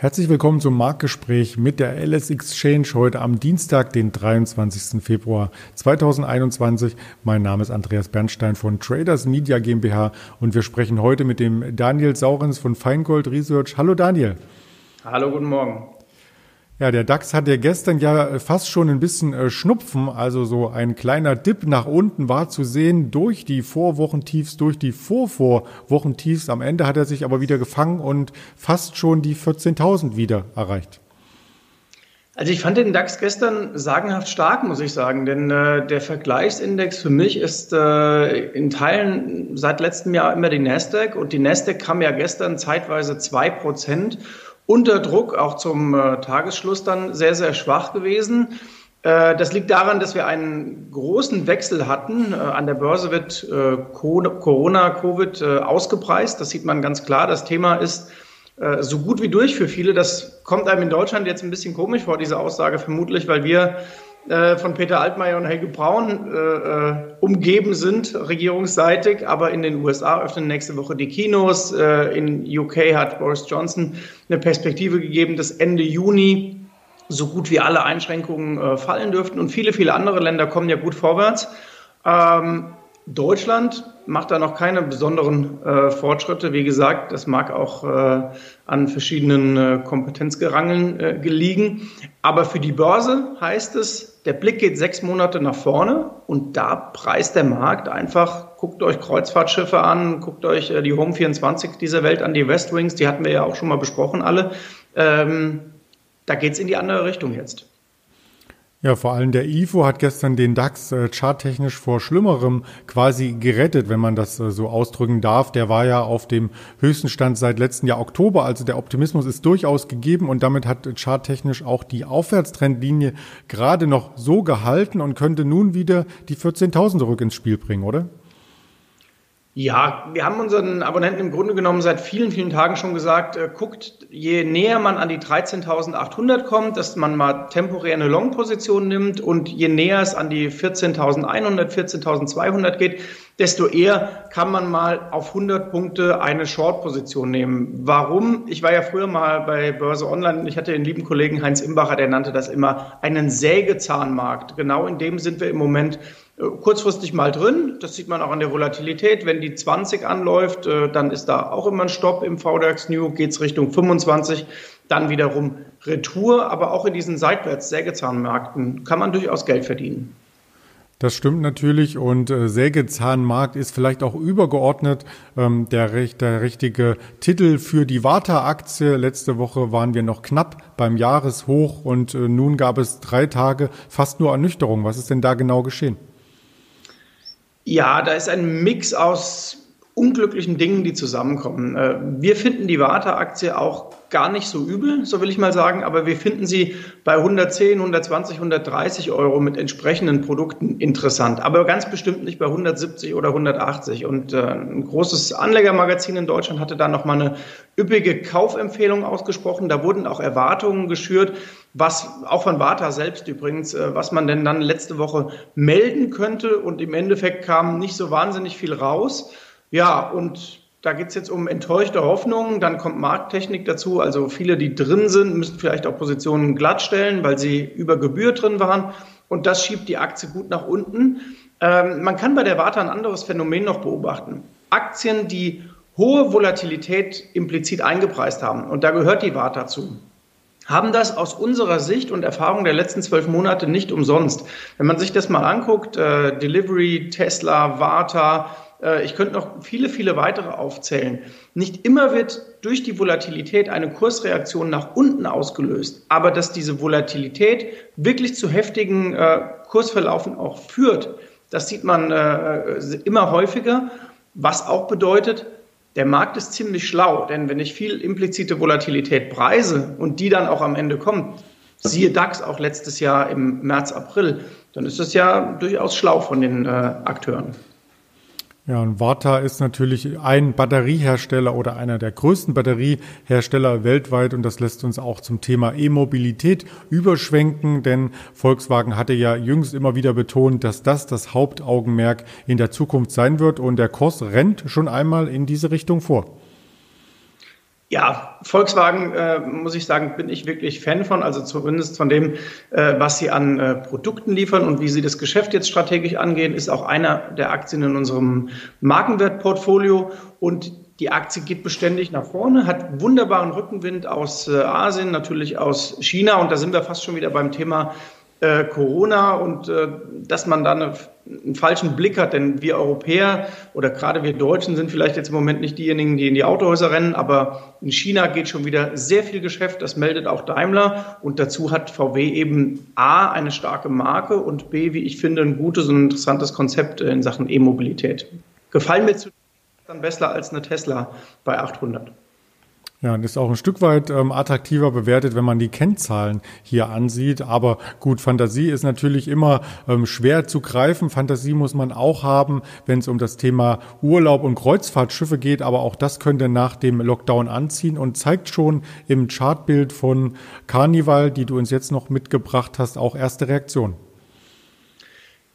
Herzlich willkommen zum Marktgespräch mit der LS Exchange heute am Dienstag, den 23. Februar 2021. Mein Name ist Andreas Bernstein von Traders Media GmbH und wir sprechen heute mit dem Daniel Saurens von Feingold Research. Hallo Daniel. Hallo, guten Morgen. Ja, der DAX hatte gestern ja fast schon ein bisschen äh, Schnupfen, also so ein kleiner Dip nach unten war zu sehen durch die Vorwochentiefs, durch die Vorvorwochentiefs. Am Ende hat er sich aber wieder gefangen und fast schon die 14.000 wieder erreicht. Also ich fand den DAX gestern sagenhaft stark, muss ich sagen, denn äh, der Vergleichsindex für mich ist äh, in Teilen seit letztem Jahr immer die Nasdaq und die Nasdaq kam ja gestern zeitweise zwei Prozent unter Druck, auch zum äh, Tagesschluss dann sehr, sehr schwach gewesen. Äh, das liegt daran, dass wir einen großen Wechsel hatten. Äh, an der Börse wird äh, Corona, Covid äh, ausgepreist. Das sieht man ganz klar. Das Thema ist äh, so gut wie durch für viele. Das kommt einem in Deutschland jetzt ein bisschen komisch vor, diese Aussage vermutlich, weil wir äh, von Peter Altmaier und Helge Braun äh, äh, umgeben sind, regierungsseitig. Aber in den USA öffnen nächste Woche die Kinos. Äh, in UK hat Boris Johnson eine Perspektive gegeben, dass Ende Juni so gut wie alle Einschränkungen äh, fallen dürften. Und viele, viele andere Länder kommen ja gut vorwärts. Ähm, Deutschland macht da noch keine besonderen äh, Fortschritte. Wie gesagt, das mag auch äh, an verschiedenen äh, Kompetenzgerangeln äh, gelegen. Aber für die Börse heißt es, der Blick geht sechs Monate nach vorne und da preist der Markt einfach, guckt euch Kreuzfahrtschiffe an, guckt euch äh, die Home 24 dieser Welt an, die Westwings, die hatten wir ja auch schon mal besprochen alle. Ähm, da geht's in die andere Richtung jetzt. Ja, vor allem der IFO hat gestern den DAX äh, charttechnisch vor Schlimmerem quasi gerettet, wenn man das äh, so ausdrücken darf. Der war ja auf dem höchsten Stand seit letzten Jahr Oktober, also der Optimismus ist durchaus gegeben und damit hat charttechnisch auch die Aufwärtstrendlinie gerade noch so gehalten und könnte nun wieder die 14.000 zurück ins Spiel bringen, oder? Ja, wir haben unseren Abonnenten im Grunde genommen seit vielen, vielen Tagen schon gesagt, äh, guckt, je näher man an die 13.800 kommt, dass man mal temporär eine Long-Position nimmt und je näher es an die 14.100, 14.200 geht, desto eher kann man mal auf 100 Punkte eine Short-Position nehmen. Warum? Ich war ja früher mal bei Börse Online ich hatte den lieben Kollegen Heinz Imbacher, der nannte das immer einen Sägezahnmarkt. Genau in dem sind wir im Moment äh, kurzfristig mal drin. Das sieht man auch an der Volatilität. Wenn die 20 anläuft, äh, dann ist da auch immer ein Stopp im VDAX New, geht es Richtung 25, dann wiederum Retour. Aber auch in diesen seitwärts Sägezahnmärkten kann man durchaus Geld verdienen. Das stimmt natürlich und äh, Sägezahnmarkt ist vielleicht auch übergeordnet ähm, der, der richtige Titel für die Warta-Aktie. Letzte Woche waren wir noch knapp beim Jahreshoch und äh, nun gab es drei Tage fast nur Ernüchterung. Was ist denn da genau geschehen? Ja, da ist ein Mix aus unglücklichen Dingen, die zusammenkommen. Äh, wir finden die Warta-Aktie auch gar nicht so übel, so will ich mal sagen, aber wir finden sie bei 110, 120, 130 Euro mit entsprechenden Produkten interessant, aber ganz bestimmt nicht bei 170 oder 180. Und äh, ein großes Anlegermagazin in Deutschland hatte da nochmal eine üppige Kaufempfehlung ausgesprochen. Da wurden auch Erwartungen geschürt, was auch von Warta selbst übrigens, äh, was man denn dann letzte Woche melden könnte. Und im Endeffekt kam nicht so wahnsinnig viel raus. Ja, und da geht's jetzt um enttäuschte Hoffnungen. Dann kommt Markttechnik dazu. Also viele, die drin sind, müssen vielleicht auch Positionen glattstellen, weil sie über Gebühr drin waren. Und das schiebt die Aktie gut nach unten. Ähm, man kann bei der Warta ein anderes Phänomen noch beobachten. Aktien, die hohe Volatilität implizit eingepreist haben, und da gehört die Warta zu, haben das aus unserer Sicht und Erfahrung der letzten zwölf Monate nicht umsonst. Wenn man sich das mal anguckt, äh, Delivery, Tesla, Warta, ich könnte noch viele, viele weitere aufzählen. Nicht immer wird durch die Volatilität eine Kursreaktion nach unten ausgelöst, aber dass diese Volatilität wirklich zu heftigen äh, Kursverlaufen auch führt, das sieht man äh, immer häufiger, was auch bedeutet, der Markt ist ziemlich schlau, denn wenn ich viel implizite Volatilität preise und die dann auch am Ende kommt, siehe DAX auch letztes Jahr im März, April, dann ist das ja durchaus schlau von den äh, Akteuren. Ja, und Varta ist natürlich ein Batteriehersteller oder einer der größten Batteriehersteller weltweit und das lässt uns auch zum Thema E-Mobilität überschwenken, denn Volkswagen hatte ja jüngst immer wieder betont, dass das das Hauptaugenmerk in der Zukunft sein wird und der Kurs rennt schon einmal in diese Richtung vor. Ja, Volkswagen, äh, muss ich sagen, bin ich wirklich Fan von, also zumindest von dem, äh, was sie an äh, Produkten liefern und wie sie das Geschäft jetzt strategisch angehen, ist auch einer der Aktien in unserem Markenwertportfolio. Und die Aktie geht beständig nach vorne, hat wunderbaren Rückenwind aus äh, Asien, natürlich aus China. Und da sind wir fast schon wieder beim Thema äh, Corona und äh, dass man da eine, einen falschen Blick hat, denn wir Europäer oder gerade wir Deutschen sind vielleicht jetzt im Moment nicht diejenigen, die in die Autohäuser rennen, aber in China geht schon wieder sehr viel Geschäft, das meldet auch Daimler und dazu hat VW eben A, eine starke Marke und B, wie ich finde, ein gutes und interessantes Konzept in Sachen E-Mobilität. Gefallen mir zu dann besser als eine Tesla bei 800. Ja, und ist auch ein Stück weit ähm, attraktiver bewertet, wenn man die Kennzahlen hier ansieht. Aber gut, Fantasie ist natürlich immer ähm, schwer zu greifen. Fantasie muss man auch haben, wenn es um das Thema Urlaub und Kreuzfahrtschiffe geht. Aber auch das könnte nach dem Lockdown anziehen und zeigt schon im Chartbild von Carnival, die du uns jetzt noch mitgebracht hast, auch erste Reaktionen.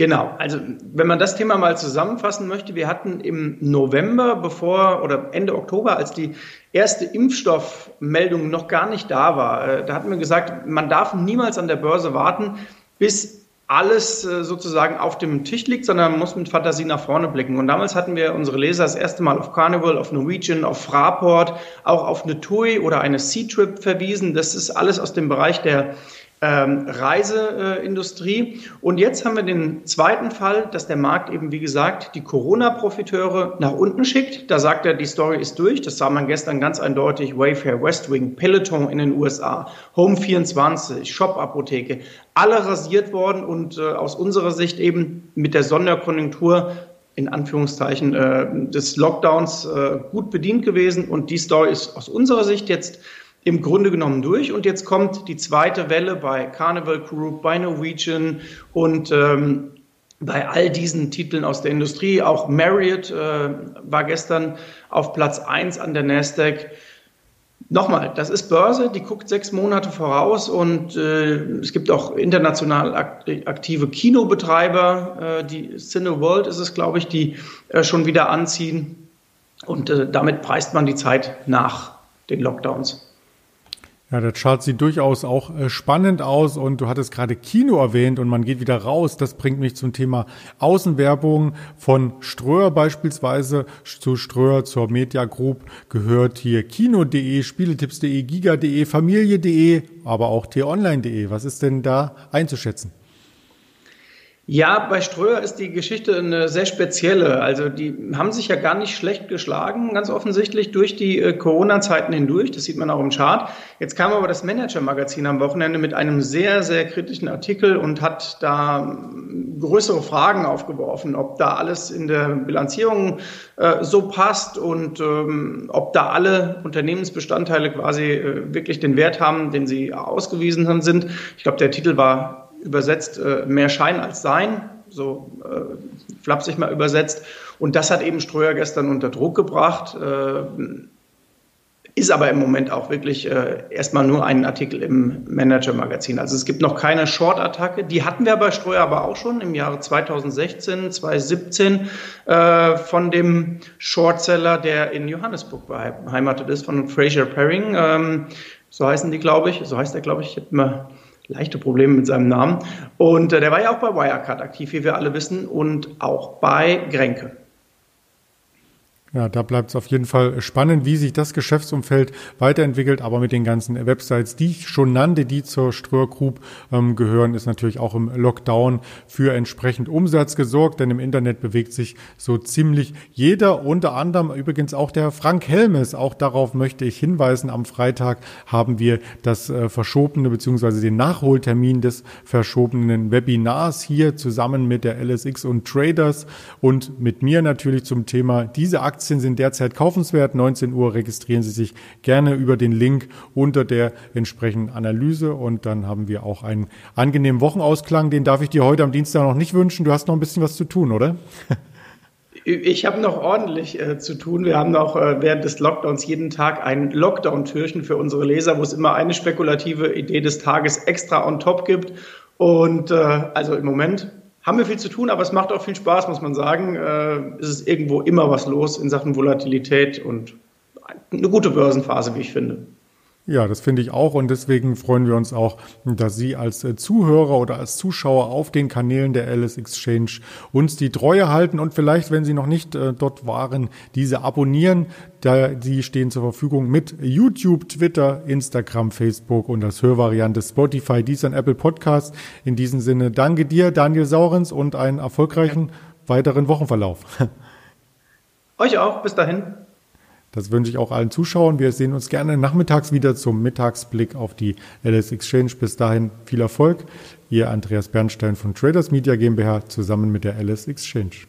Genau, also wenn man das Thema mal zusammenfassen möchte, wir hatten im November, bevor oder Ende Oktober, als die erste Impfstoffmeldung noch gar nicht da war, äh, da hatten wir gesagt, man darf niemals an der Börse warten, bis alles äh, sozusagen auf dem Tisch liegt, sondern man muss mit Fantasie nach vorne blicken. Und damals hatten wir unsere Leser das erste Mal auf Carnival, auf Norwegian, auf Fraport, auch auf eine TUI oder eine Sea-Trip verwiesen. Das ist alles aus dem Bereich der ähm, Reiseindustrie. Und jetzt haben wir den zweiten Fall, dass der Markt eben, wie gesagt, die Corona-Profiteure nach unten schickt. Da sagt er, die Story ist durch. Das sah man gestern ganz eindeutig. Wayfair, Westwing, Peloton in den USA, Home24, Shop-Apotheke, alle rasiert worden und äh, aus unserer Sicht eben mit der Sonderkonjunktur in Anführungszeichen äh, des Lockdowns äh, gut bedient gewesen. Und die Story ist aus unserer Sicht jetzt im Grunde genommen durch. Und jetzt kommt die zweite Welle bei Carnival Group, bei Norwegian und ähm, bei all diesen Titeln aus der Industrie. Auch Marriott äh, war gestern auf Platz eins an der Nasdaq. Nochmal, das ist Börse, die guckt sechs Monate voraus und äh, es gibt auch international aktive Kinobetreiber, äh, die Cineworld ist es, glaube ich, die äh, schon wieder anziehen und äh, damit preist man die Zeit nach den Lockdowns. Ja, der Chart sieht durchaus auch äh, spannend aus und du hattest gerade Kino erwähnt und man geht wieder raus. Das bringt mich zum Thema Außenwerbung von Ströer beispielsweise. Zu Ströer, zur Media Group gehört hier Kino.de, Spieletipps.de, Giga.de, Familie.de, aber auch t-online.de. Was ist denn da einzuschätzen? Ja, bei Ströer ist die Geschichte eine sehr spezielle. Also die haben sich ja gar nicht schlecht geschlagen, ganz offensichtlich durch die äh, Corona-Zeiten hindurch. Das sieht man auch im Chart. Jetzt kam aber das Manager-Magazin am Wochenende mit einem sehr, sehr kritischen Artikel und hat da ähm, größere Fragen aufgeworfen, ob da alles in der Bilanzierung äh, so passt und ähm, ob da alle Unternehmensbestandteile quasi äh, wirklich den Wert haben, den sie ausgewiesen sind. Ich glaube, der Titel war übersetzt äh, mehr Schein als Sein, so äh, flapsig mal übersetzt. Und das hat eben Ströer gestern unter Druck gebracht, äh, ist aber im Moment auch wirklich äh, erstmal nur ein Artikel im Manager-Magazin. Also es gibt noch keine Short-Attacke. Die hatten wir bei Ströer aber auch schon im Jahre 2016, 2017 äh, von dem Shortseller, der in Johannesburg beheimatet ist, von Fraser Paring. Ähm, so heißen die, glaube ich. So heißt er, glaube ich. Ich hätte mal leichte Probleme mit seinem Namen. Und äh, der war ja auch bei Wirecard aktiv, wie wir alle wissen, und auch bei Grenke. Ja, da bleibt es auf jeden Fall spannend, wie sich das Geschäftsumfeld weiterentwickelt. Aber mit den ganzen Websites, die ich schon nannte, die zur Ströer Group ähm, gehören, ist natürlich auch im Lockdown für entsprechend Umsatz gesorgt. Denn im Internet bewegt sich so ziemlich jeder, unter anderem übrigens auch der Frank Helmes. Auch darauf möchte ich hinweisen. Am Freitag haben wir das äh, verschobene bzw. den Nachholtermin des verschobenen Webinars hier zusammen mit der LSX und Traders und mit mir natürlich zum Thema diese Aktien Aktien sind derzeit kaufenswert. 19 Uhr registrieren Sie sich gerne über den Link unter der entsprechenden Analyse und dann haben wir auch einen angenehmen Wochenausklang. Den darf ich dir heute am Dienstag noch nicht wünschen. Du hast noch ein bisschen was zu tun, oder? Ich habe noch ordentlich äh, zu tun. Wir haben noch äh, während des Lockdowns jeden Tag ein Lockdown-Türchen für unsere Leser, wo es immer eine spekulative Idee des Tages extra on top gibt. Und äh, also im Moment haben wir viel zu tun, aber es macht auch viel Spaß, muss man sagen. Äh, es ist irgendwo immer was los in Sachen Volatilität und eine gute Börsenphase, wie ich finde. Ja, das finde ich auch und deswegen freuen wir uns auch, dass Sie als äh, Zuhörer oder als Zuschauer auf den Kanälen der Alice Exchange uns die Treue halten und vielleicht, wenn Sie noch nicht äh, dort waren, diese abonnieren. Die stehen zur Verfügung mit YouTube, Twitter, Instagram, Facebook und als Hörvariante Spotify, dies an Apple Podcast. In diesem Sinne danke dir, Daniel Saurens und einen erfolgreichen weiteren Wochenverlauf. Euch auch, bis dahin. Das wünsche ich auch allen Zuschauern. Wir sehen uns gerne nachmittags wieder zum Mittagsblick auf die LS Exchange. Bis dahin viel Erfolg. Ihr Andreas Bernstein von Traders Media GmbH zusammen mit der LS Exchange.